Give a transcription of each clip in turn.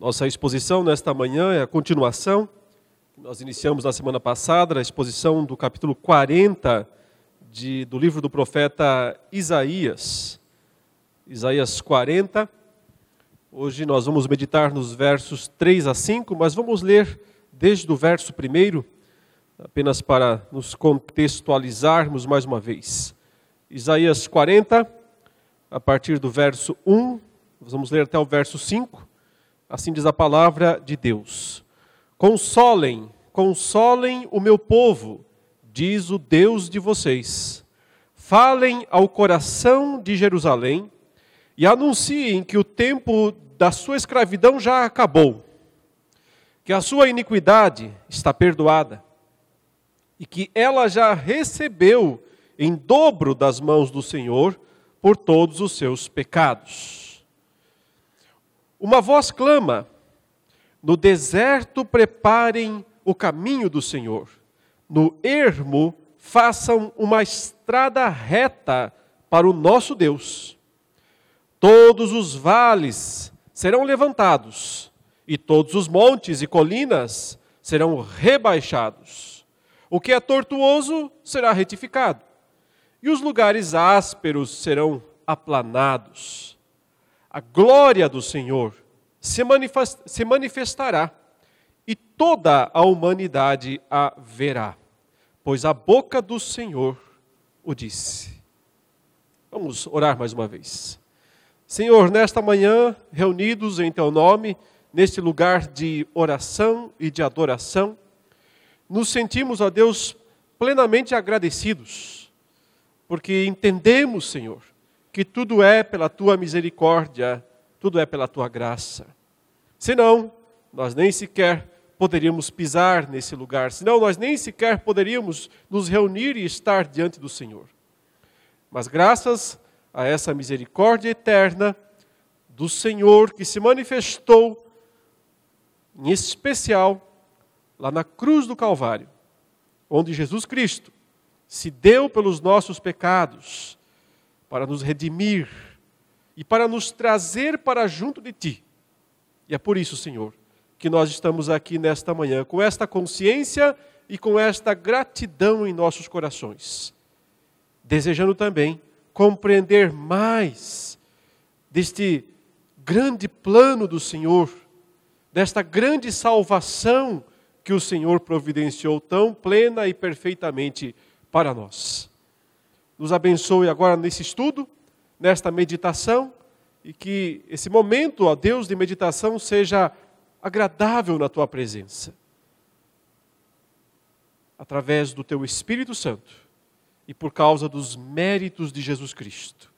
Nossa exposição nesta manhã é a continuação. Nós iniciamos na semana passada a exposição do capítulo 40 de, do livro do profeta Isaías. Isaías 40. Hoje nós vamos meditar nos versos 3 a 5, mas vamos ler desde o verso 1, apenas para nos contextualizarmos mais uma vez. Isaías 40, a partir do verso 1, vamos ler até o verso 5. Assim diz a palavra de Deus: Consolem, consolem o meu povo, diz o Deus de vocês. Falem ao coração de Jerusalém e anunciem que o tempo da sua escravidão já acabou, que a sua iniquidade está perdoada e que ela já recebeu em dobro das mãos do Senhor por todos os seus pecados. Uma voz clama: No deserto preparem o caminho do Senhor, no ermo façam uma estrada reta para o nosso Deus. Todos os vales serão levantados, e todos os montes e colinas serão rebaixados. O que é tortuoso será retificado, e os lugares ásperos serão aplanados a glória do Senhor se manifestará e toda a humanidade a verá, pois a boca do Senhor o disse. Vamos orar mais uma vez. Senhor, nesta manhã, reunidos em Teu nome, neste lugar de oração e de adoração, nos sentimos, ó Deus, plenamente agradecidos, porque entendemos, Senhor, que tudo é pela tua misericórdia, tudo é pela tua graça. Senão, nós nem sequer poderíamos pisar nesse lugar, senão nós nem sequer poderíamos nos reunir e estar diante do Senhor. Mas graças a essa misericórdia eterna do Senhor que se manifestou, em especial, lá na cruz do Calvário, onde Jesus Cristo se deu pelos nossos pecados, para nos redimir e para nos trazer para junto de Ti. E é por isso, Senhor, que nós estamos aqui nesta manhã, com esta consciência e com esta gratidão em nossos corações, desejando também compreender mais deste grande plano do Senhor, desta grande salvação que o Senhor providenciou tão plena e perfeitamente para nós nos abençoe agora nesse estudo, nesta meditação, e que esse momento, ó Deus, de meditação seja agradável na tua presença. Através do teu Espírito Santo e por causa dos méritos de Jesus Cristo.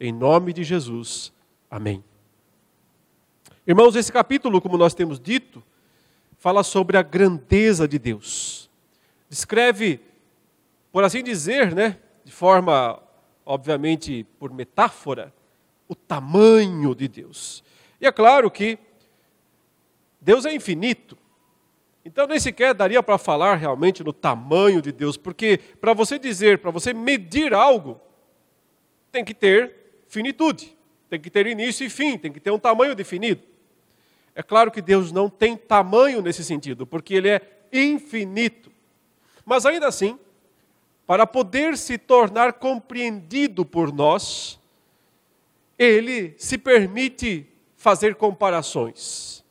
Em nome de Jesus. Amém. Irmãos, esse capítulo, como nós temos dito, fala sobre a grandeza de Deus. Descreve, por assim dizer, né, de forma, obviamente, por metáfora, o tamanho de Deus. E é claro que Deus é infinito. Então nem sequer daria para falar realmente no tamanho de Deus, porque para você dizer, para você medir algo, tem que ter finitude, tem que ter início e fim, tem que ter um tamanho definido. É claro que Deus não tem tamanho nesse sentido, porque Ele é infinito. Mas ainda assim, para poder se tornar compreendido por nós, ele se permite fazer comparações.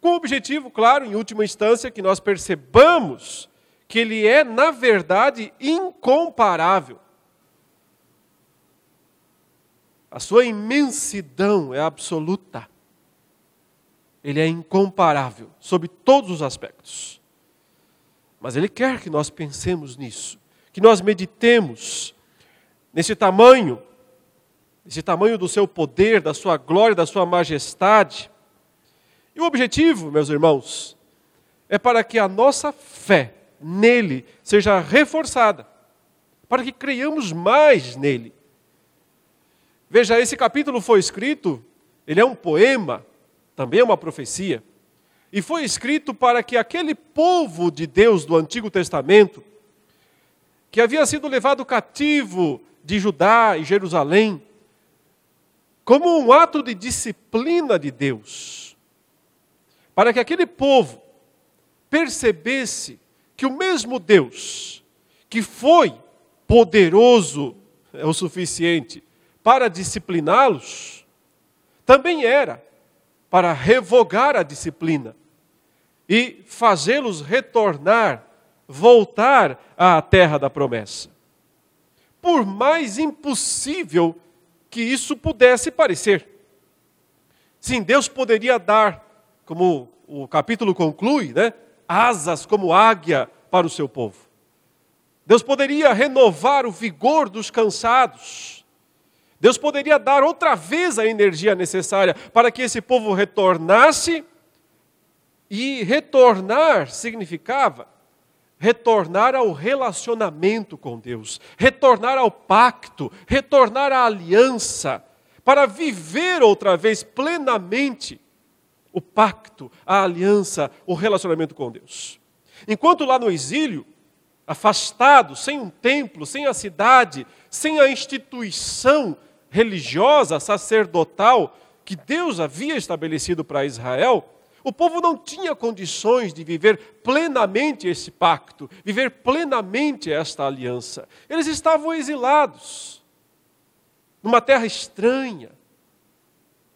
Com o objetivo, claro, em última instância, que nós percebamos que ele é, na verdade, incomparável. A sua imensidão é absoluta. Ele é incomparável, sob todos os aspectos. Mas ele quer que nós pensemos nisso que nós meditemos nesse tamanho, nesse tamanho do seu poder, da sua glória, da sua majestade. E o objetivo, meus irmãos, é para que a nossa fé nele seja reforçada, para que creiamos mais nele. Veja, esse capítulo foi escrito, ele é um poema, também é uma profecia, e foi escrito para que aquele povo de Deus do Antigo Testamento que havia sido levado cativo de Judá e Jerusalém, como um ato de disciplina de Deus, para que aquele povo percebesse que o mesmo Deus, que foi poderoso é o suficiente para discipliná-los, também era para revogar a disciplina e fazê-los retornar, voltar à terra da promessa. Por mais impossível que isso pudesse parecer. Sim, Deus poderia dar, como o capítulo conclui, né, asas como águia para o seu povo. Deus poderia renovar o vigor dos cansados. Deus poderia dar outra vez a energia necessária para que esse povo retornasse. E retornar significava retornar ao relacionamento com Deus, retornar ao pacto, retornar à aliança, para viver outra vez plenamente o pacto, a aliança, o relacionamento com Deus. Enquanto lá no exílio, afastado, sem um templo, sem a cidade, sem a instituição religiosa, sacerdotal que Deus havia estabelecido para Israel, o povo não tinha condições de viver plenamente esse pacto, viver plenamente esta aliança. Eles estavam exilados, numa terra estranha,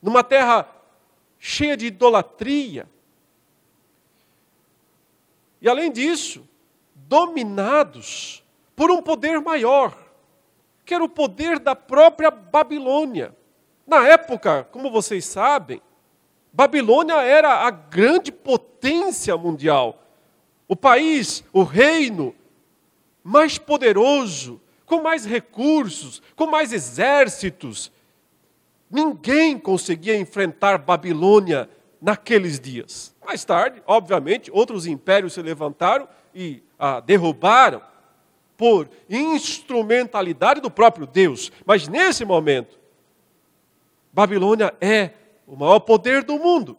numa terra cheia de idolatria. E além disso, dominados por um poder maior, que era o poder da própria Babilônia. Na época, como vocês sabem, Babilônia era a grande potência mundial. O país, o reino mais poderoso, com mais recursos, com mais exércitos, Ninguém conseguia enfrentar Babilônia naqueles dias. Mais tarde, obviamente, outros impérios se levantaram e a derrubaram por instrumentalidade do próprio Deus. Mas nesse momento, Babilônia é o maior poder do mundo.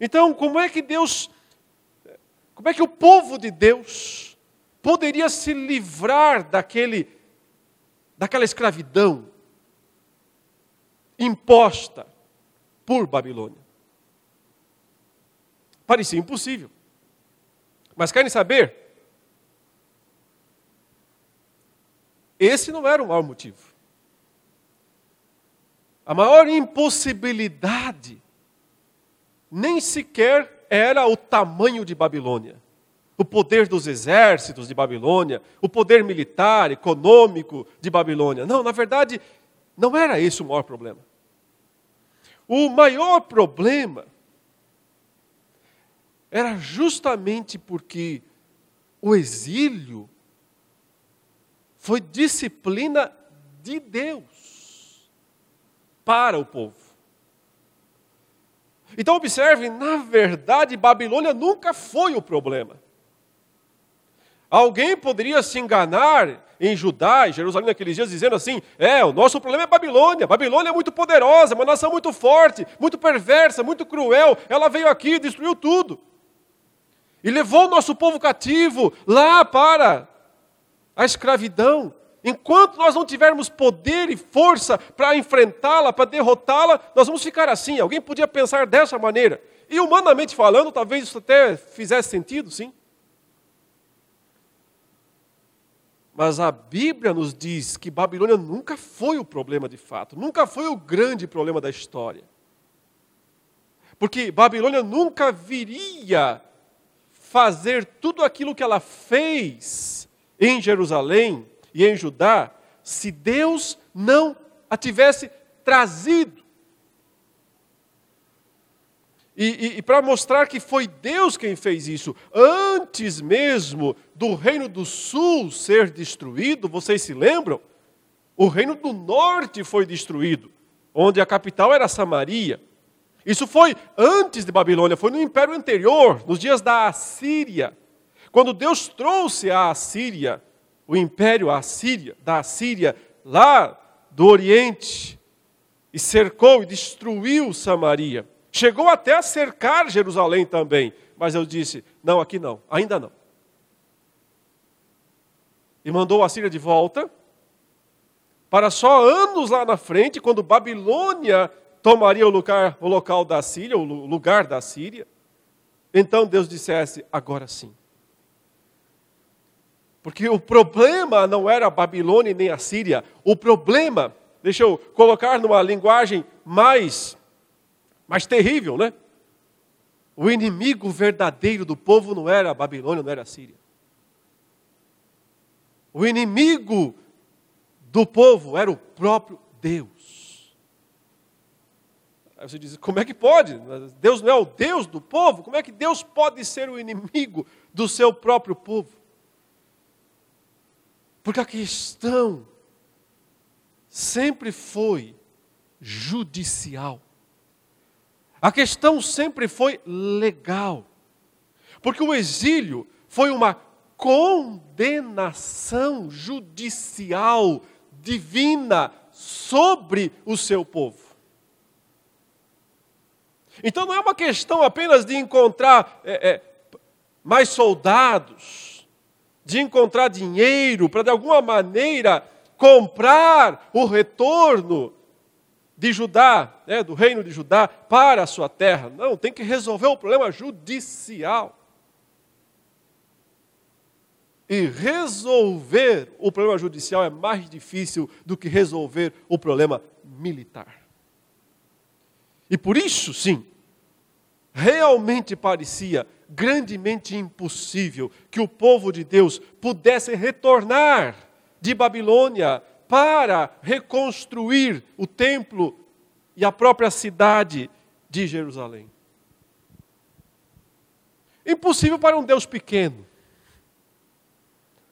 Então, como é que Deus, como é que o povo de Deus poderia se livrar daquele daquela escravidão, imposta por Babilônia. Parecia impossível. Mas querem saber? Esse não era o maior motivo. A maior impossibilidade nem sequer era o tamanho de Babilônia, o poder dos exércitos de Babilônia, o poder militar, econômico de Babilônia. Não, na verdade, não era esse o maior problema. O maior problema era justamente porque o exílio foi disciplina de Deus para o povo. Então, observe, na verdade, Babilônia nunca foi o problema. Alguém poderia se enganar em Judá, em Jerusalém naqueles dias, dizendo assim: é, o nosso problema é Babilônia. Babilônia é muito poderosa, uma nação muito forte, muito perversa, muito cruel. Ela veio aqui e destruiu tudo. E levou o nosso povo cativo lá para a escravidão. Enquanto nós não tivermos poder e força para enfrentá-la, para derrotá-la, nós vamos ficar assim. Alguém podia pensar dessa maneira. E humanamente falando, talvez isso até fizesse sentido, sim. Mas a Bíblia nos diz que Babilônia nunca foi o problema de fato, nunca foi o grande problema da história. Porque Babilônia nunca viria fazer tudo aquilo que ela fez em Jerusalém e em Judá se Deus não a tivesse trazido e, e, e para mostrar que foi Deus quem fez isso, antes mesmo do reino do sul ser destruído, vocês se lembram? O reino do norte foi destruído, onde a capital era Samaria. Isso foi antes de Babilônia, foi no império anterior, nos dias da Assíria. Quando Deus trouxe a Assíria, o império Assíria, da Assíria, lá do Oriente, e cercou e destruiu Samaria. Chegou até a cercar Jerusalém também, mas eu disse: não, aqui não, ainda não. E mandou a Síria de volta, para só anos lá na frente, quando Babilônia tomaria o, lugar, o local da Síria, o lugar da Síria, então Deus dissesse: agora sim. Porque o problema não era a Babilônia nem a Síria. O problema, deixa eu colocar numa linguagem mais, mais terrível, né? O inimigo verdadeiro do povo não era a Babilônia, não era a Síria. O inimigo do povo era o próprio Deus. Aí você diz: como é que pode? Deus não é o Deus do povo? Como é que Deus pode ser o inimigo do seu próprio povo? Porque a questão sempre foi judicial. A questão sempre foi legal. Porque o exílio foi uma condenação judicial divina sobre o seu povo. Então não é uma questão apenas de encontrar é, é, mais soldados, de encontrar dinheiro para de alguma maneira comprar o retorno de Judá, né, do reino de Judá, para a sua terra. Não, tem que resolver o problema judicial. E resolver o problema judicial é mais difícil do que resolver o problema militar. E por isso, sim, realmente parecia grandemente impossível que o povo de Deus pudesse retornar de Babilônia para reconstruir o templo e a própria cidade de Jerusalém. Impossível para um Deus pequeno,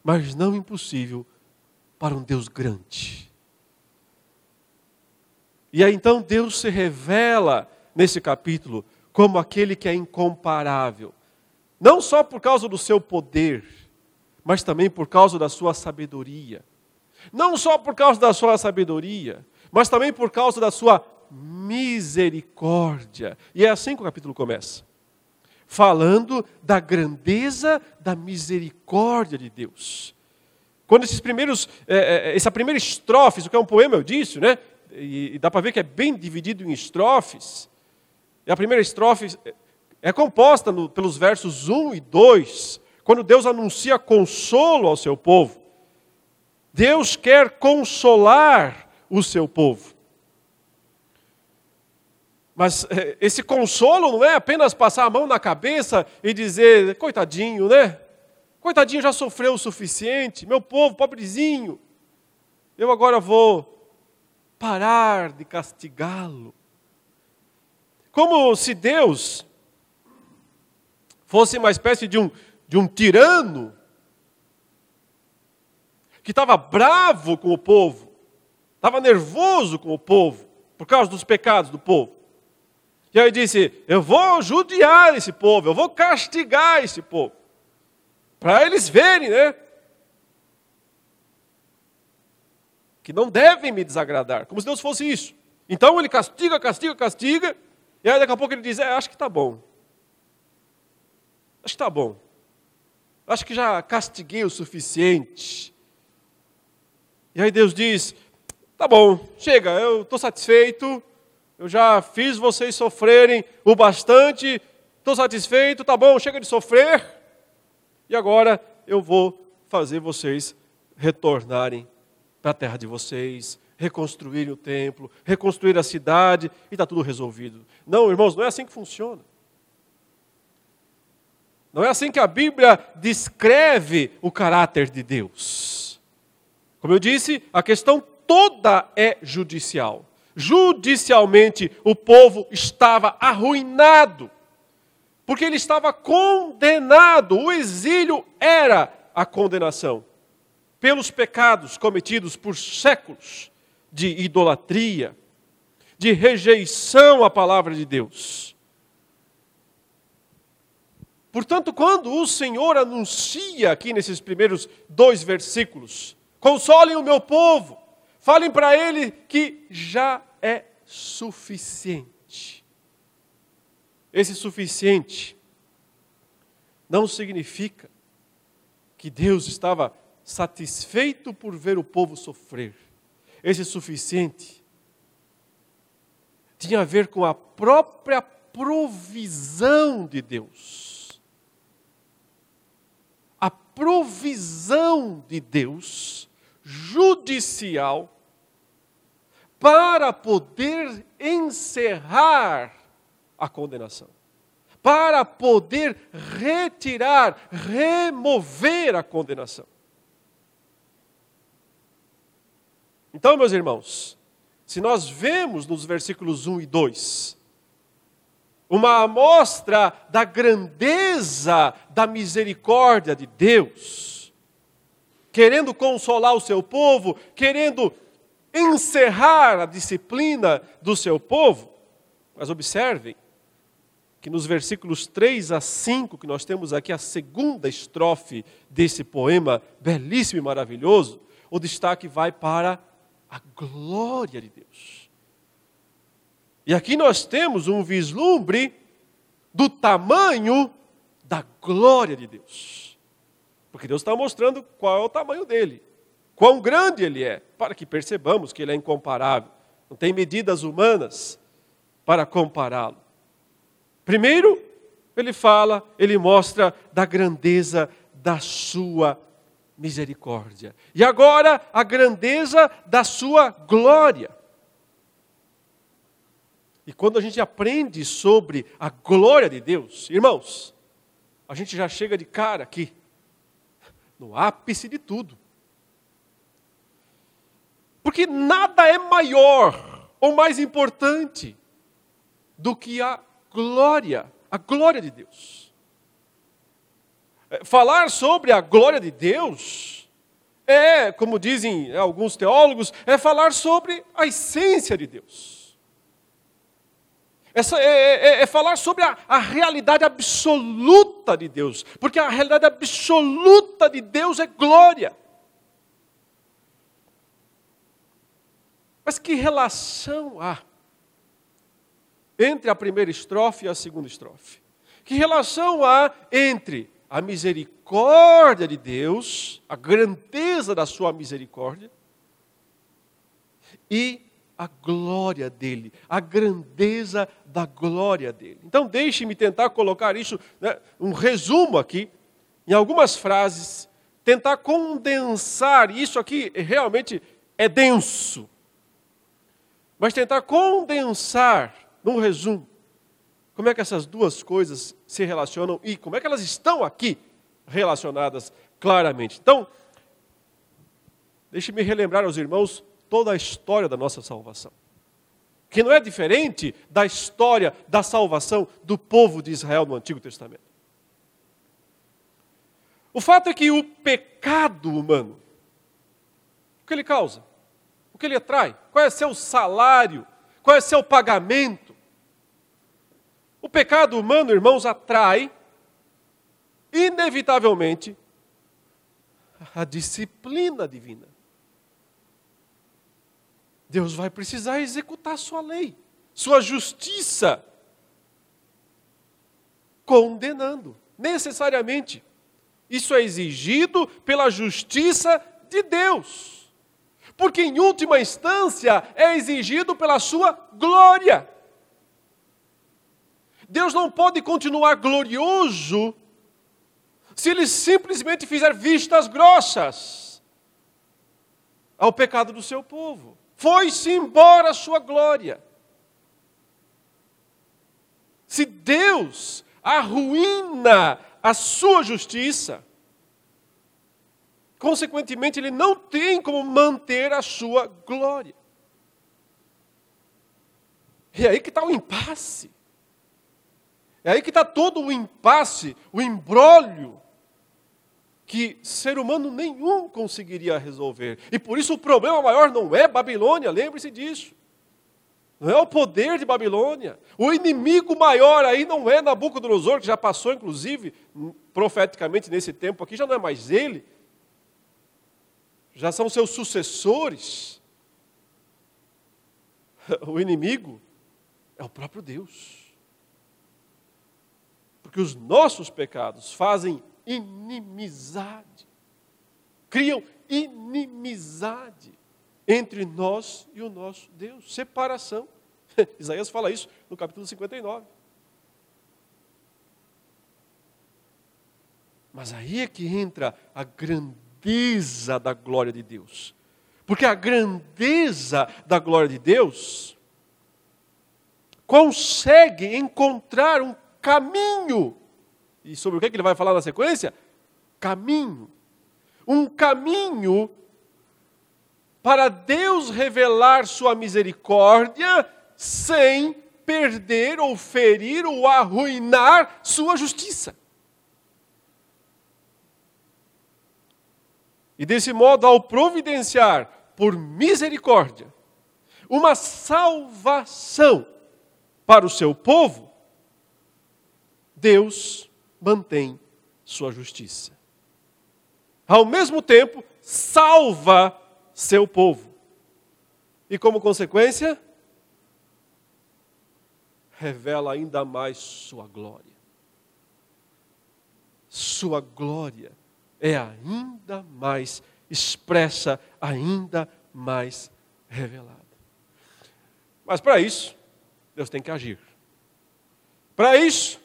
mas não impossível para um Deus grande. E aí então Deus se revela nesse capítulo como aquele que é incomparável, não só por causa do seu poder, mas também por causa da sua sabedoria. Não só por causa da sua sabedoria, mas também por causa da sua misericórdia. E é assim que o capítulo começa. Falando da grandeza da misericórdia de Deus. Quando esses primeiros, é, é, essa primeira estrofe, isso que é um poema, eu disse, né? E, e dá para ver que é bem dividido em estrofes. E a primeira estrofe é composta no, pelos versos 1 e 2, quando Deus anuncia consolo ao seu povo. Deus quer consolar o seu povo. Mas eh, esse consolo não é apenas passar a mão na cabeça e dizer, coitadinho, né? Coitadinho já sofreu o suficiente, meu povo, pobrezinho. Eu agora vou parar de castigá-lo. Como se Deus fosse uma espécie de um, de um tirano que estava bravo com o povo, estava nervoso com o povo, por causa dos pecados do povo. E aí disse: Eu vou judiar esse povo, eu vou castigar esse povo, para eles verem, né? Que não devem me desagradar, como se Deus fosse isso. Então ele castiga, castiga, castiga, e aí daqui a pouco ele diz: é, Acho que está bom. Acho que está bom. Acho que já castiguei o suficiente. E aí Deus diz: tá bom, chega, eu estou satisfeito, eu já fiz vocês sofrerem o bastante, estou satisfeito, tá bom, chega de sofrer, e agora eu vou fazer vocês retornarem para a terra de vocês, reconstruírem o templo, reconstruir a cidade, e está tudo resolvido. Não, irmãos, não é assim que funciona. Não é assim que a Bíblia descreve o caráter de Deus. Como eu disse, a questão toda é judicial. Judicialmente, o povo estava arruinado, porque ele estava condenado. O exílio era a condenação pelos pecados cometidos por séculos de idolatria, de rejeição à palavra de Deus. Portanto, quando o Senhor anuncia aqui nesses primeiros dois versículos, consolem o meu povo, falem para ele que já é suficiente. Esse suficiente não significa que Deus estava satisfeito por ver o povo sofrer. Esse suficiente tinha a ver com a própria provisão de Deus. Provisão de Deus judicial para poder encerrar a condenação, para poder retirar, remover a condenação. Então, meus irmãos, se nós vemos nos versículos 1 e 2, uma amostra da grandeza da misericórdia de Deus, querendo consolar o seu povo, querendo encerrar a disciplina do seu povo. Mas observem que nos versículos 3 a 5, que nós temos aqui a segunda estrofe desse poema belíssimo e maravilhoso, o destaque vai para a glória de Deus. E aqui nós temos um vislumbre do tamanho da glória de Deus. Porque Deus está mostrando qual é o tamanho dele, quão grande ele é, para que percebamos que ele é incomparável. Não tem medidas humanas para compará-lo. Primeiro, ele fala, ele mostra da grandeza da sua misericórdia. E agora, a grandeza da sua glória. E quando a gente aprende sobre a glória de Deus, irmãos, a gente já chega de cara aqui, no ápice de tudo. Porque nada é maior ou mais importante do que a glória, a glória de Deus. É, falar sobre a glória de Deus é, como dizem alguns teólogos, é falar sobre a essência de Deus. Essa é, é, é, é falar sobre a, a realidade absoluta de Deus, porque a realidade absoluta de Deus é glória. Mas que relação há entre a primeira estrofe e a segunda estrofe? Que relação há entre a misericórdia de Deus, a grandeza da sua misericórdia e a glória dele, a grandeza da glória dele. Então, deixe-me tentar colocar isso, né, um resumo aqui, em algumas frases, tentar condensar. Isso aqui realmente é denso, mas tentar condensar num resumo como é que essas duas coisas se relacionam e como é que elas estão aqui relacionadas claramente. Então, deixe-me relembrar aos irmãos toda a história da nossa salvação. Que não é diferente da história da salvação do povo de Israel no Antigo Testamento. O fato é que o pecado humano, o que ele causa? O que ele atrai? Qual é seu salário? Qual é seu pagamento? O pecado humano, irmãos, atrai, inevitavelmente, a disciplina divina. Deus vai precisar executar sua lei, sua justiça, condenando, necessariamente. Isso é exigido pela justiça de Deus. Porque, em última instância, é exigido pela sua glória. Deus não pode continuar glorioso se ele simplesmente fizer vistas grossas ao pecado do seu povo. Foi-se embora a sua glória. Se Deus arruína a sua justiça, consequentemente, ele não tem como manter a sua glória. E é aí que está o impasse. É aí que está todo o impasse, o embrólio, que ser humano nenhum conseguiria resolver. E por isso o problema maior não é Babilônia, lembre-se disso. Não é o poder de Babilônia. O inimigo maior aí não é Nabucodonosor, que já passou, inclusive, profeticamente nesse tempo aqui, já não é mais ele. Já são seus sucessores. O inimigo é o próprio Deus. Porque os nossos pecados fazem inimizade. Criam inimizade entre nós e o nosso Deus. Separação. Isaías fala isso no capítulo 59. Mas aí é que entra a grandeza da glória de Deus. Porque a grandeza da glória de Deus consegue encontrar um caminho e sobre o que ele vai falar na sequência? Caminho. Um caminho para Deus revelar sua misericórdia sem perder ou ferir ou arruinar sua justiça. E desse modo, ao providenciar por misericórdia uma salvação para o seu povo, Deus mantém sua justiça. Ao mesmo tempo, salva seu povo. E como consequência, revela ainda mais sua glória. Sua glória é ainda mais expressa, ainda mais revelada. Mas para isso, Deus tem que agir. Para isso,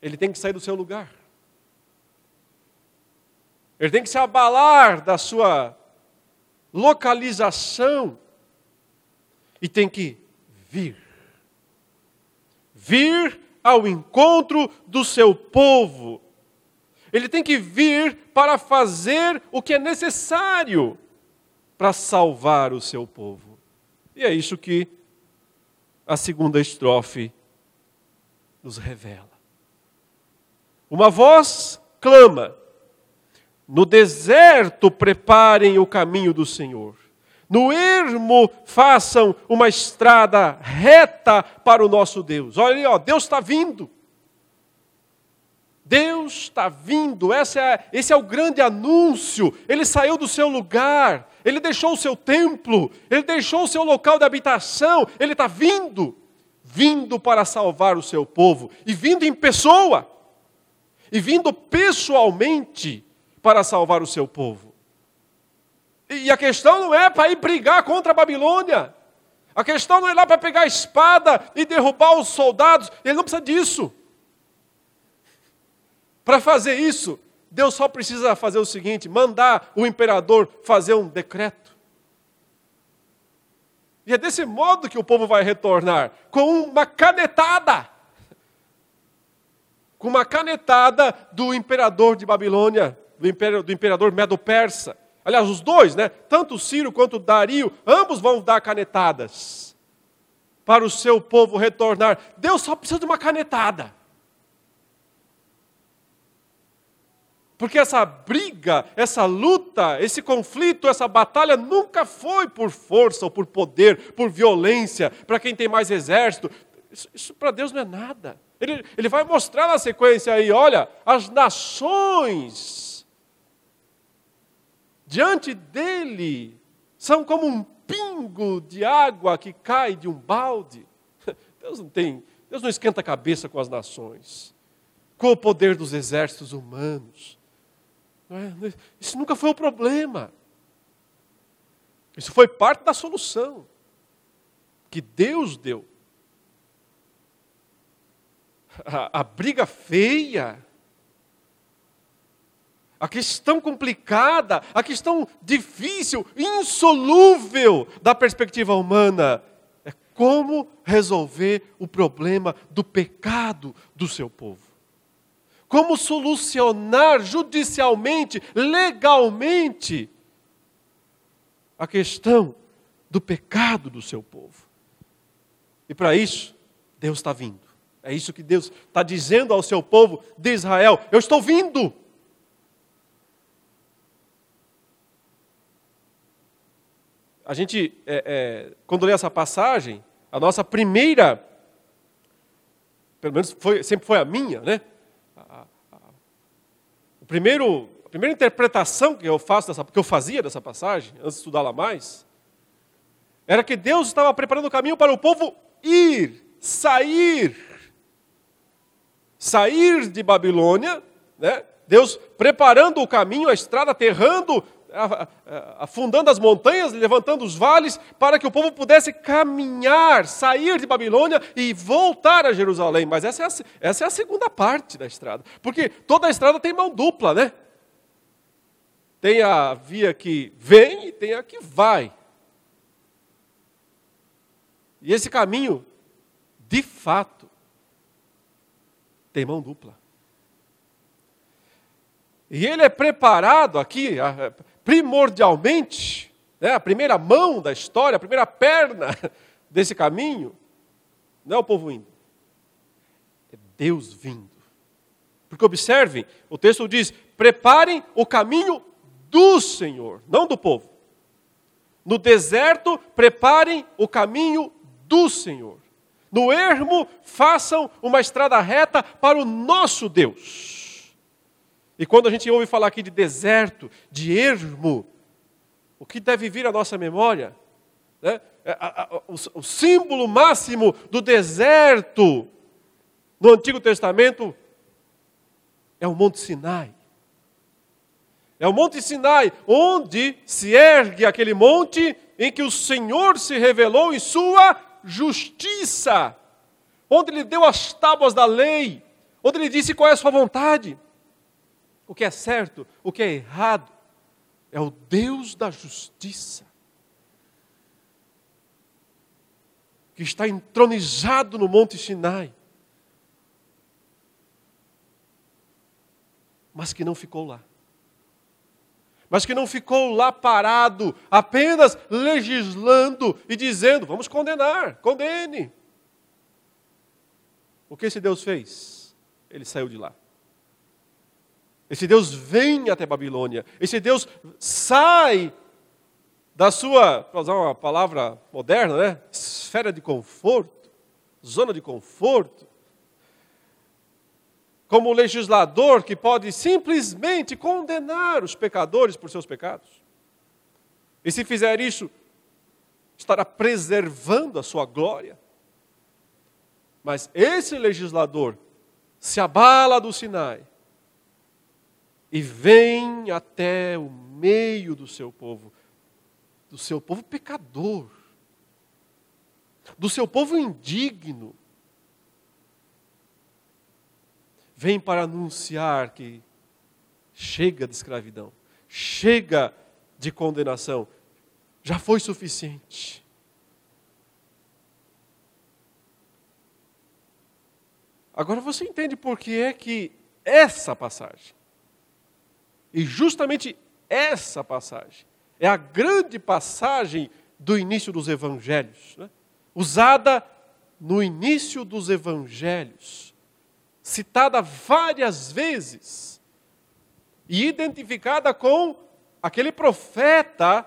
ele tem que sair do seu lugar. Ele tem que se abalar da sua localização e tem que vir. Vir ao encontro do seu povo. Ele tem que vir para fazer o que é necessário para salvar o seu povo. E é isso que a segunda estrofe nos revela. Uma voz clama: No deserto preparem o caminho do Senhor. No ermo façam uma estrada reta para o nosso Deus. Olha ali, ó, Deus está vindo. Deus está vindo, é, esse é o grande anúncio. Ele saiu do seu lugar, ele deixou o seu templo, ele deixou o seu local de habitação, ele está vindo, vindo para salvar o seu povo, e vindo em pessoa, e vindo pessoalmente para salvar o seu povo. E a questão não é para ir brigar contra a Babilônia. A questão não é lá para pegar a espada e derrubar os soldados. Ele não precisa disso. Para fazer isso, Deus só precisa fazer o seguinte: mandar o imperador fazer um decreto. E é desse modo que o povo vai retornar com uma canetada. Com uma canetada do imperador de Babilônia, do, do imperador Medo-Persa. Aliás, os dois, né? Tanto Ciro quanto Dario, ambos vão dar canetadas para o seu povo retornar. Deus só precisa de uma canetada. Porque essa briga, essa luta, esse conflito, essa batalha nunca foi por força ou por poder, por violência, para quem tem mais exército. Isso, isso para Deus não é nada. Ele, ele vai mostrar na sequência aí: olha, as nações diante dele são como um pingo de água que cai de um balde. Deus não tem, Deus não esquenta a cabeça com as nações, com o poder dos exércitos humanos. É? Isso nunca foi o problema. Isso foi parte da solução que Deus deu. A, briga feia a questão complicada, a questão difícil, insolúvel da perspectiva humana é como resolver o problema do pecado do seu povo. Como solucionar judicialmente, legalmente, a questão do pecado do seu povo. E para isso, Deus está vindo. É isso que Deus está dizendo ao seu povo de Israel: Eu estou vindo. a gente, é, é, quando lê essa passagem, a nossa primeira, pelo menos foi, sempre foi a minha, né? A, a, o primeiro, a primeira interpretação que eu faço dessa, que eu fazia dessa passagem, antes de estudá-la mais, era que Deus estava preparando o caminho para o povo ir, sair, sair de Babilônia, né? Deus preparando o caminho, a estrada, aterrando afundando as montanhas, levantando os vales, para que o povo pudesse caminhar, sair de Babilônia e voltar a Jerusalém. Mas essa é a, essa é a segunda parte da estrada, porque toda a estrada tem mão dupla, né? Tem a via que vem e tem a que vai. E esse caminho, de fato, tem mão dupla. E ele é preparado aqui, primordialmente, né, a primeira mão da história, a primeira perna desse caminho, não é o povo indo, é Deus vindo. Porque observem, o texto diz: preparem o caminho do Senhor, não do povo. No deserto, preparem o caminho do Senhor. No ermo, façam uma estrada reta para o nosso Deus. E quando a gente ouve falar aqui de deserto, de ermo, o que deve vir à nossa memória? Né? É, o, símbolo máximo do deserto no Antigo Testamento é o Monte Sinai. É o Monte Sinai, onde se ergue aquele monte em que o Senhor se revelou em sua justiça, onde ele deu as tábuas da lei, onde ele disse qual é a sua vontade o que é certo, o que é errado. É o Deus da justiça. Que está entronizado no Monte Sinai. Mas que não ficou lá. Mas que não ficou lá parado, apenas legislando e dizendo: vamos condenar, condene. O que esse Deus fez? Ele saiu de lá. Esse Deus vem até Babilônia. Esse Deus sai da sua, para usar uma palavra moderna, né? esfera de conforto, zona de conforto. Como legislador que pode simplesmente condenar os pecadores por seus pecados. E se fizer isso, estará preservando a sua glória. Mas esse legislador se abala do Sinai e vem até o meio do seu povo, do seu povo pecador, do seu povo indigno. Vem para anunciar que chega de escravidão, chega de condenação, já foi suficiente. Agora você entende por que é que essa passagem e justamente essa passagem é a grande passagem do início dos evangelhos, né? usada no início dos evangelhos, citada várias vezes e identificada com aquele profeta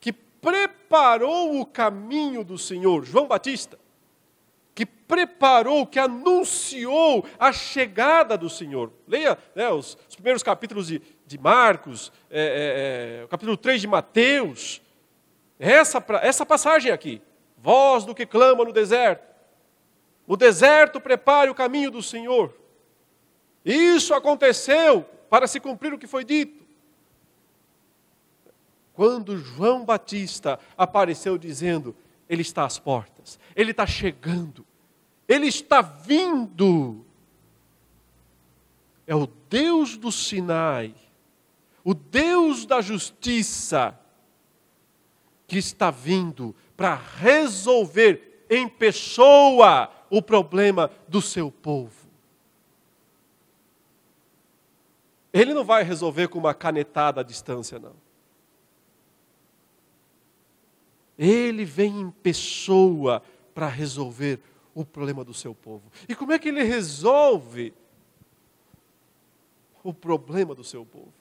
que preparou o caminho do Senhor, João Batista que preparou, que anunciou a chegada do Senhor. Leia né, os, os, primeiros capítulos de, de Marcos, é, é, é, o capítulo 3 de Mateus. Essa, essa passagem aqui. Voz do que clama no deserto. O deserto prepare o caminho do Senhor. Isso aconteceu para se cumprir o que foi dito. Quando João Batista apareceu dizendo: Ele está às portas, Ele está chegando, ele está vindo. É o Deus do Sinai, o Deus da justiça, que está vindo para resolver em pessoa o problema do seu povo. Ele não vai resolver com uma canetada à distância, não. Ele vem em pessoa para resolver o problema do seu povo. E como é que ele resolve o problema do seu povo?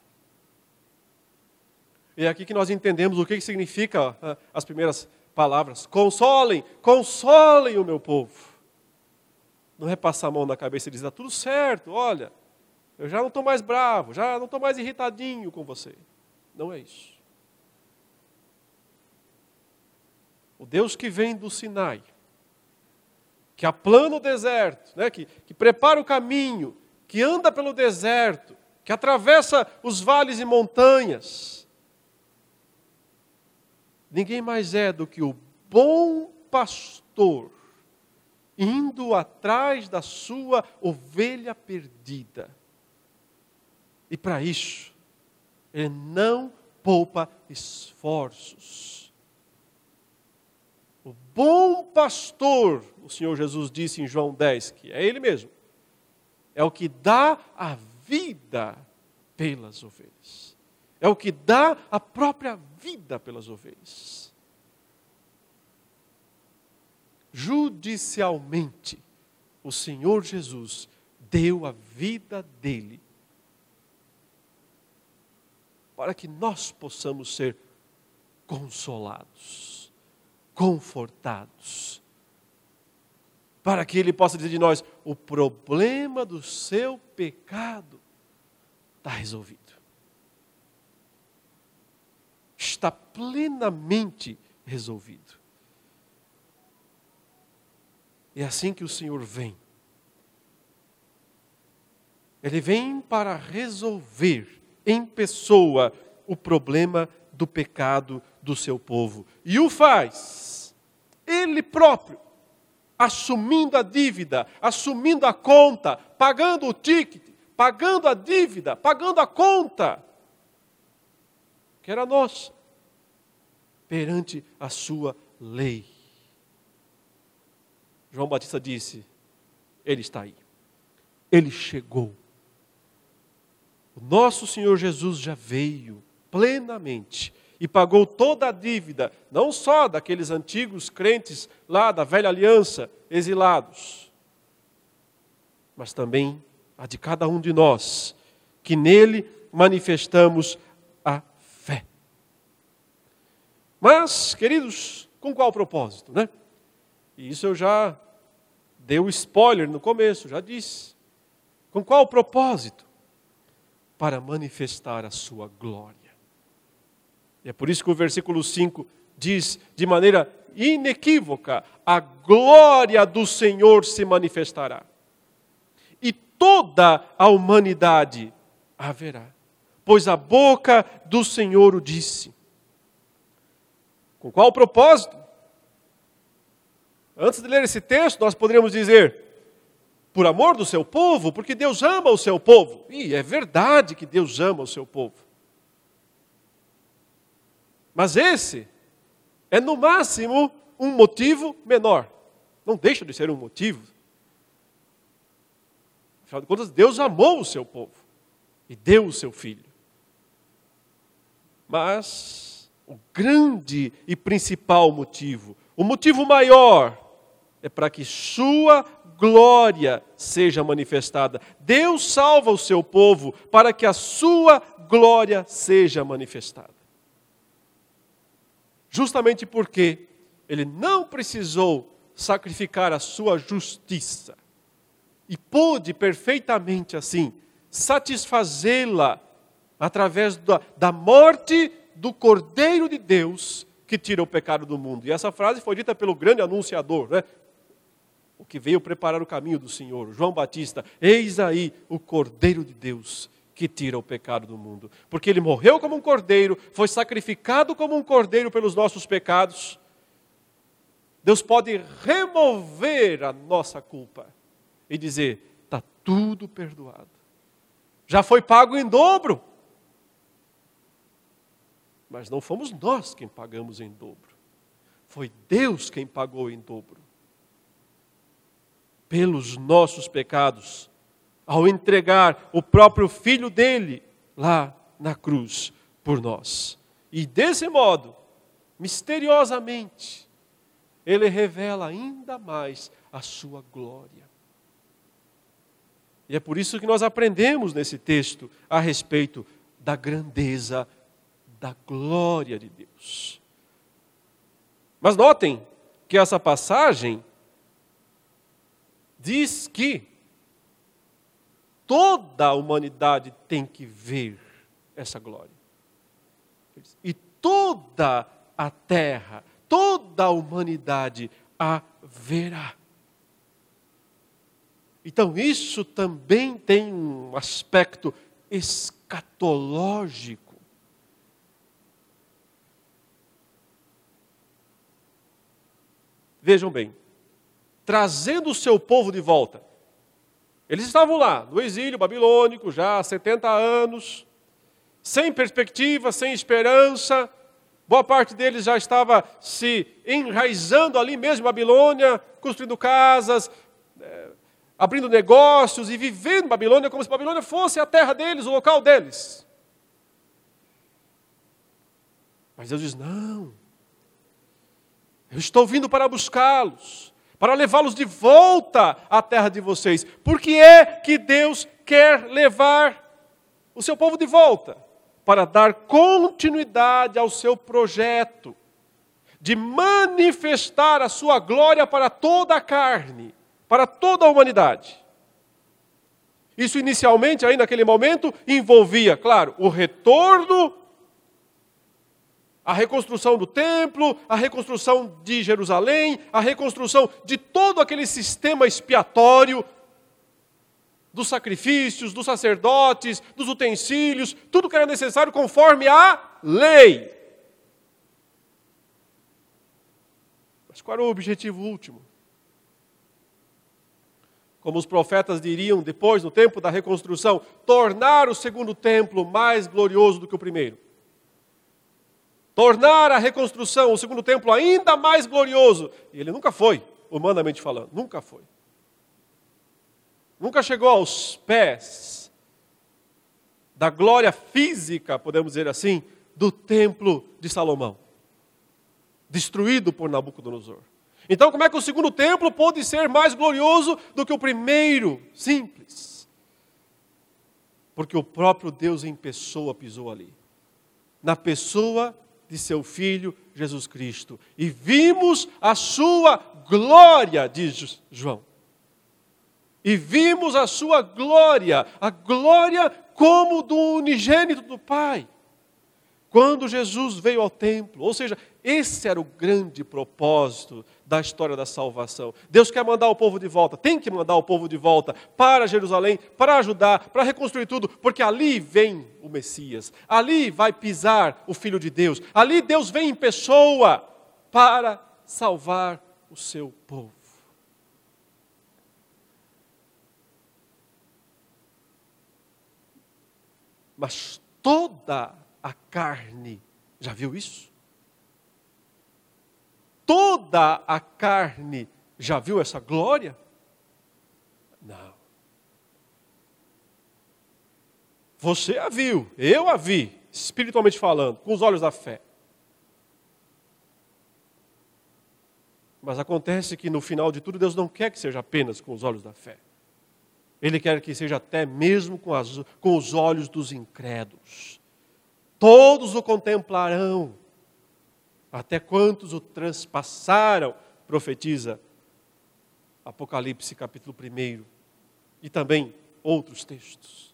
E é aqui que nós entendemos o que significa ah, as primeiras palavras. Consolem, consolem o meu povo. Não é passar a mão na cabeça e dizer, está tudo certo, olha, eu já não estou mais bravo, já não estou mais irritadinho com você. Não é isso. O Deus que vem do Sinai, que aplana o deserto, né? que, que prepara o caminho, que anda pelo deserto, que atravessa os vales e montanhas, ninguém mais é do que o bom pastor indo atrás da sua ovelha perdida. E para isso, ele não poupa esforços. O bom pastor, o Senhor Jesus disse em João 10, que é Ele mesmo, é o que dá a vida pelas ovelhas. É o que dá a própria vida pelas ovelhas. Judicialmente, o Senhor Jesus deu a vida dele para que nós possamos ser consolados, confortados, para que Ele possa dizer de nós: o problema do seu pecado está resolvido. Está plenamente resolvido. É assim que o Senhor vem. Ele vem para resolver em pessoa o problema do pecado do seu povo. E o faz, ele próprio, assumindo a dívida, assumindo a conta, pagando o ticket, pagando a dívida, pagando a conta, que era nossa, perante a sua lei. João Batista disse: Ele está aí, ele chegou o nosso Senhor Jesus já veio plenamente e pagou toda a dívida, não só daqueles antigos crentes lá da velha aliança, exilados, mas também a de cada um de nós, que nele manifestamos a fé. Mas, queridos, com qual propósito, né? E isso eu já um spoiler no começo, já disse. Com qual propósito? para manifestar a sua glória. E é por isso que o versículo 5 diz de maneira inequívoca: a glória do Senhor se manifestará. E toda a humanidade haverá, pois a boca do Senhor o disse. Com qual propósito? Antes de ler esse texto, nós poderíamos dizer: por amor do seu povo, porque Deus ama o seu povo. E é verdade que Deus ama o seu povo. Mas esse é no máximo um motivo menor. Não deixa de ser um motivo. Afinal de contas, Deus amou o seu povo e deu o seu filho. Mas o grande e principal motivo, o motivo maior, é para que sua glória seja manifestada. Deus salva o seu povo para que a sua glória seja manifestada. Justamente porque ele não precisou sacrificar a sua justiça e pôde perfeitamente assim satisfazê-la através da, da morte do Cordeiro de Deus que tira o pecado do mundo. E essa frase foi dita pelo grande anunciador, né? O que veio preparar o caminho do Senhor, João Batista, eis aí o Cordeiro de Deus que tira o pecado do mundo. Porque ele morreu como um cordeiro, foi sacrificado como um cordeiro pelos nossos pecados. Deus pode remover a nossa culpa e dizer: está tudo perdoado. Já foi pago em dobro. Mas não fomos nós quem pagamos em dobro. Foi Deus quem pagou em dobro pelos nossos pecados, ao entregar o próprio filho dele lá na cruz por nós. E desse modo, misteriosamente, ele revela ainda mais a sua glória. E é por isso que nós aprendemos nesse texto a respeito da grandeza da glória de Deus. Mas notem que essa passagem diz que toda a humanidade tem que ver essa glória. E toda a terra, toda a humanidade a verá. Então, isso também tem um aspecto escatológico. vejam bem, trazendo o seu povo de volta. Eles estavam lá, no exílio babilônico, já há 70 anos, sem perspectiva, sem esperança. Boa parte deles já estava se enraizando ali mesmo em Babilônia, construindo casas, é, abrindo negócios e vivendo Babilônia como se Babilônia fosse a terra deles, o local deles. Mas Deus diz: não, eu estou vindo para buscá-los para levá-los de volta à terra de vocês. Por que é que Deus quer levar o seu povo de volta? Para dar continuidade ao seu projeto de manifestar a sua glória para toda a carne, para toda a humanidade. Isso inicialmente, aí naquele momento, envolvia, claro, o retorno a reconstrução do templo, a reconstrução de Jerusalém, a reconstrução de todo aquele sistema expiatório dos sacrifícios, dos sacerdotes, dos utensílios, tudo que era necessário conforme a lei. Mas qual era o objetivo último? Como os profetas diriam depois, no tempo da reconstrução, tornar o segundo templo mais glorioso do que o primeiro tornar a reconstrução, o segundo templo, ainda mais glorioso. E ele nunca foi, humanamente falando, nunca foi. Nunca chegou aos pés da glória física, podemos dizer assim, do templo de Salomão, destruído por Nabucodonosor. Então, como é que o segundo templo pode ser mais glorioso do que o primeiro? Simples. Porque o próprio Deus em pessoa pisou ali. Na pessoa de seu Filho Jesus Cristo. E vimos a sua glória, diz João. E vimos a sua glória, a glória como do unigênito do Pai. Quando Jesus veio ao templo, ou seja, esse era o grande propósito da história da salvação. Deus quer mandar o povo de volta, tem que mandar o povo de volta para Jerusalém, para ajudar, para reconstruir tudo, porque ali vem o Messias, ali vai pisar o Filho de Deus, ali Deus vem em pessoa para salvar o seu povo. Mas toda a carne já viu isso? Toda a carne já viu essa glória? Não. Você a viu, eu a vi, espiritualmente falando, com os olhos da fé. Mas acontece que no final de tudo, Deus não quer que seja apenas com os olhos da fé. Ele quer que seja até mesmo com, as, com os olhos dos incrédulos. Todos o contemplarão até quantos o transpassaram, profetiza Apocalipse capítulo 1 e também outros textos.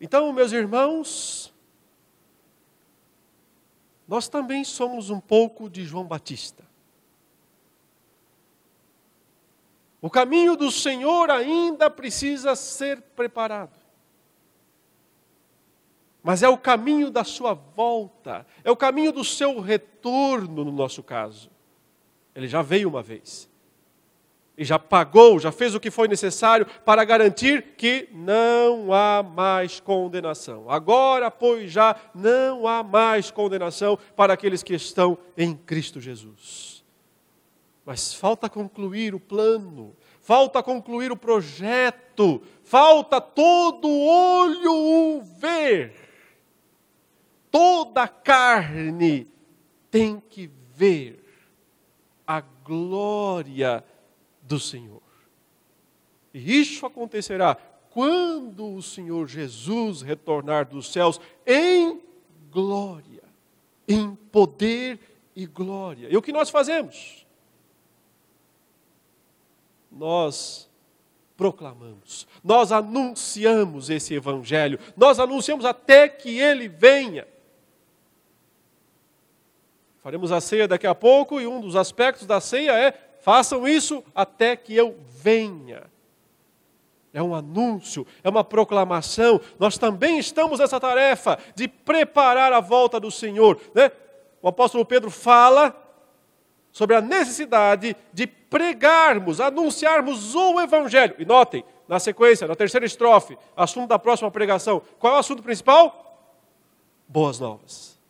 Então, meus irmãos, nós também somos um pouco de João Batista. O caminho do Senhor ainda precisa ser preparado mas é o caminho da sua volta, é o caminho do seu retorno, no nosso caso. Ele já veio uma vez. E já pagou, já fez o que foi necessário para garantir que não há mais condenação. Agora, pois, já não há mais condenação para aqueles que estão em Cristo Jesus. Mas falta concluir o plano, falta concluir o projeto, falta todo olho o ver toda carne tem que ver a glória do Senhor. E isso acontecerá quando o Senhor Jesus retornar dos céus em glória, em poder e glória. E o que nós fazemos? Nós proclamamos, nós anunciamos esse evangelho, nós anunciamos até que ele venha. Faremos a ceia daqui a pouco e um dos aspectos da ceia é: façam isso até que eu venha. É um anúncio, é uma proclamação. Nós também estamos nessa tarefa de preparar a volta do Senhor. Né? o apóstolo Pedro fala sobre a necessidade de pregarmos, anunciarmos o Evangelho. E notem, na sequência, na terceira estrofe, assunto da próxima pregação, qual é o assunto principal? Boas novas.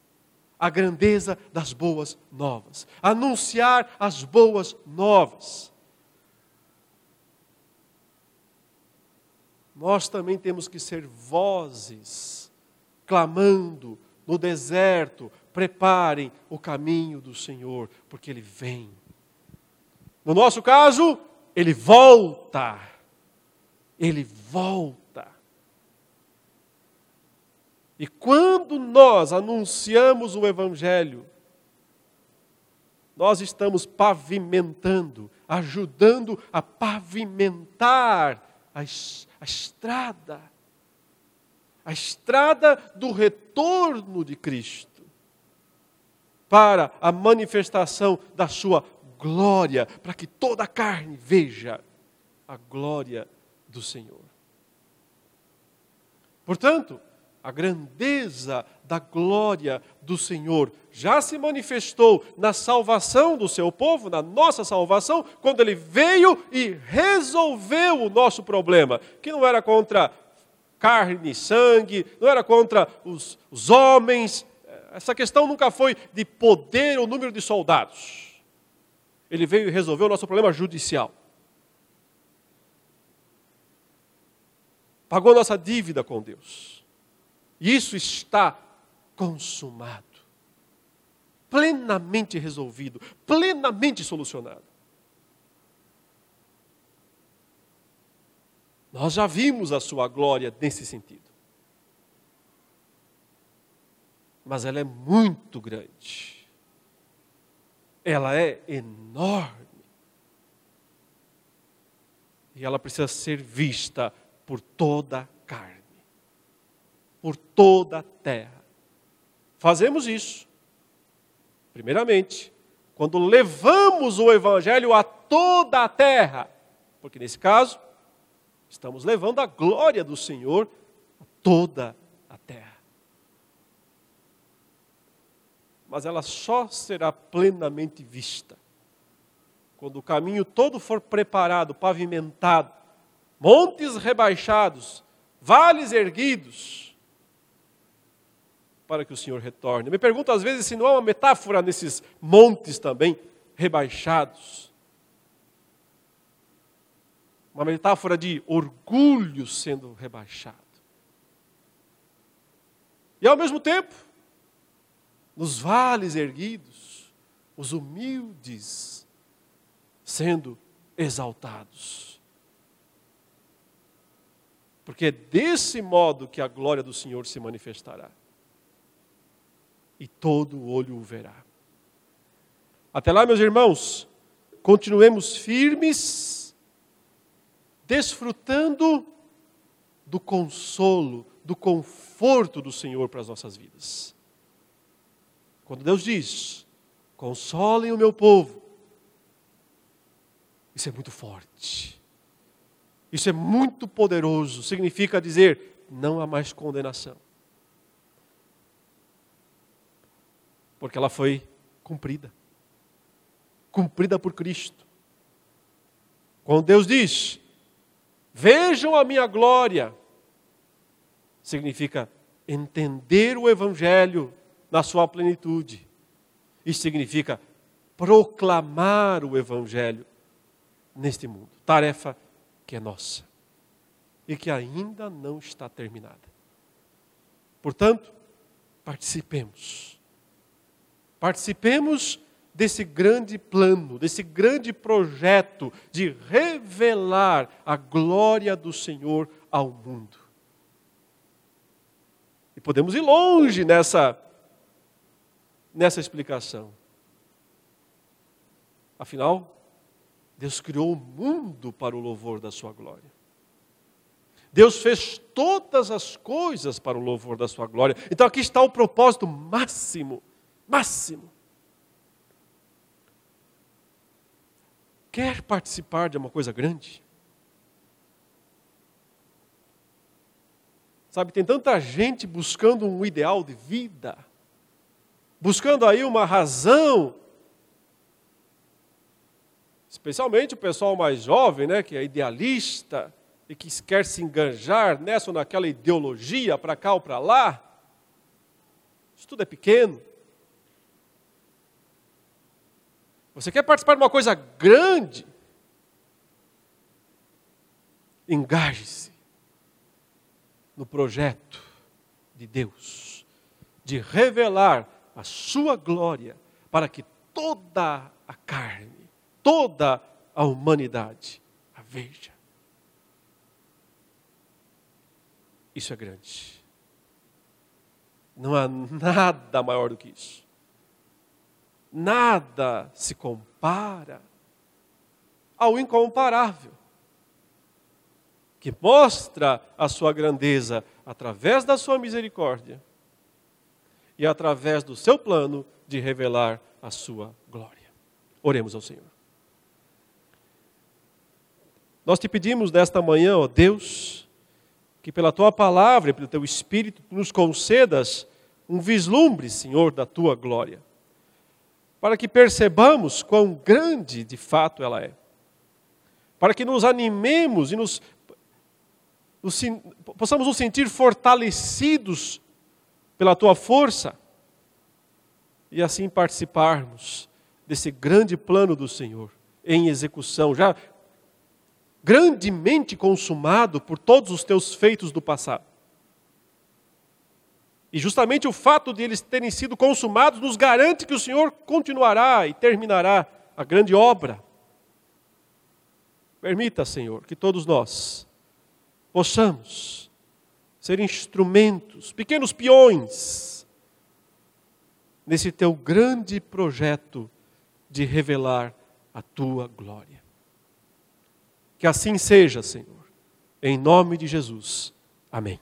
A grandeza das boas novas. Anunciar as boas novas. Nós também temos que ser vozes, clamando no deserto, preparem o caminho do Senhor, porque Ele vem. No nosso caso, Ele volta. Ele volta. E quando nós anunciamos o Evangelho, nós estamos pavimentando, ajudando a pavimentar a, estrada, a estrada do retorno de Cristo, para a manifestação da Sua glória, para que toda a carne veja a glória do Senhor. Portanto, a grandeza da glória do Senhor já se manifestou na salvação do seu povo, na nossa salvação, quando ele veio e resolveu o nosso problema, que não era contra carne e sangue, não era contra os, os homens. Essa questão nunca foi de poder ou número de soldados. Ele veio e resolveu o nosso problema judicial. Pagou nossa dívida com Deus. Isso está consumado. Plenamente resolvido, plenamente solucionado. Nós já vimos a sua glória nesse sentido. Mas ela é muito grande. Ela é enorme. E ela precisa ser vista por toda a carne, por toda a terra. Fazemos isso, primeiramente, quando levamos o Evangelho a toda a terra, porque nesse caso, estamos levando a glória do Senhor a toda a terra. Mas ela só será plenamente vista quando o caminho todo for preparado, pavimentado, montes rebaixados, vales erguidos, para que o Senhor retorne. Me pergunto às vezes se não há uma metáfora nesses montes também rebaixados. Uma metáfora de orgulho sendo rebaixado. E ao mesmo tempo, nos vales erguidos, os humildes sendo exaltados. Porque é desse modo que a glória do Senhor se manifestará. E todo olho o verá. Até lá, meus irmãos, continuemos firmes, desfrutando do consolo, do conforto do Senhor para as nossas vidas. Quando Deus diz: consolem o meu povo, isso é muito forte. Isso é muito poderoso. Significa dizer: não há mais condenação. Porque ela foi cumprida cumprida por Cristo. Quando Deus diz: Vejam a minha glória, significa entender o Evangelho na sua plenitude. Isso significa proclamar o Evangelho neste mundo. Tarefa que é nossa e que ainda não está terminada. Portanto, participemos. Participemos desse grande plano, desse grande projeto de revelar a glória do Senhor ao mundo. E podemos ir longe nessa nessa explicação. Afinal, Deus criou o mundo para o louvor da sua glória. Deus fez todas as coisas para o louvor da sua glória. Então aqui está o propósito máximo, máximo. Quer participar de uma coisa grande? Sabe, tem tanta gente buscando um ideal de vida, buscando aí uma razão. Especialmente o pessoal mais jovem, né, que é idealista e que quer se enganjar nessa ou naquela ideologia, para cá ou para lá. Isso tudo é pequeno. Você quer participar de uma coisa grande? Engaje-se no projeto de Deus de revelar a sua glória para que toda a carne, toda a humanidade a veja. Isso é grande. Não há nada maior do que isso. Nada se compara ao incomparável, que mostra a sua grandeza através da sua misericórdia e através do seu plano de revelar a sua glória. Oremos ao Senhor. Nós te pedimos nesta manhã, ó Deus, que pela tua palavra e pelo teu espírito nos concedas um vislumbre, Senhor, da tua glória, para que percebamos quão grande de fato ela é, para que nos animemos e nos, nos possamos nos sentir fortalecidos pela tua força e assim participarmos desse grande plano do Senhor em execução, já grandemente consumado por todos os teus feitos do passado. E justamente o fato de eles terem sido consumados nos garante que o Senhor continuará e terminará a grande obra. Permita, Senhor, que todos nós possamos ser instrumentos, pequenos peões, nesse teu grande projeto de revelar a tua glória. Que assim seja, Senhor, em nome de Jesus. Amém.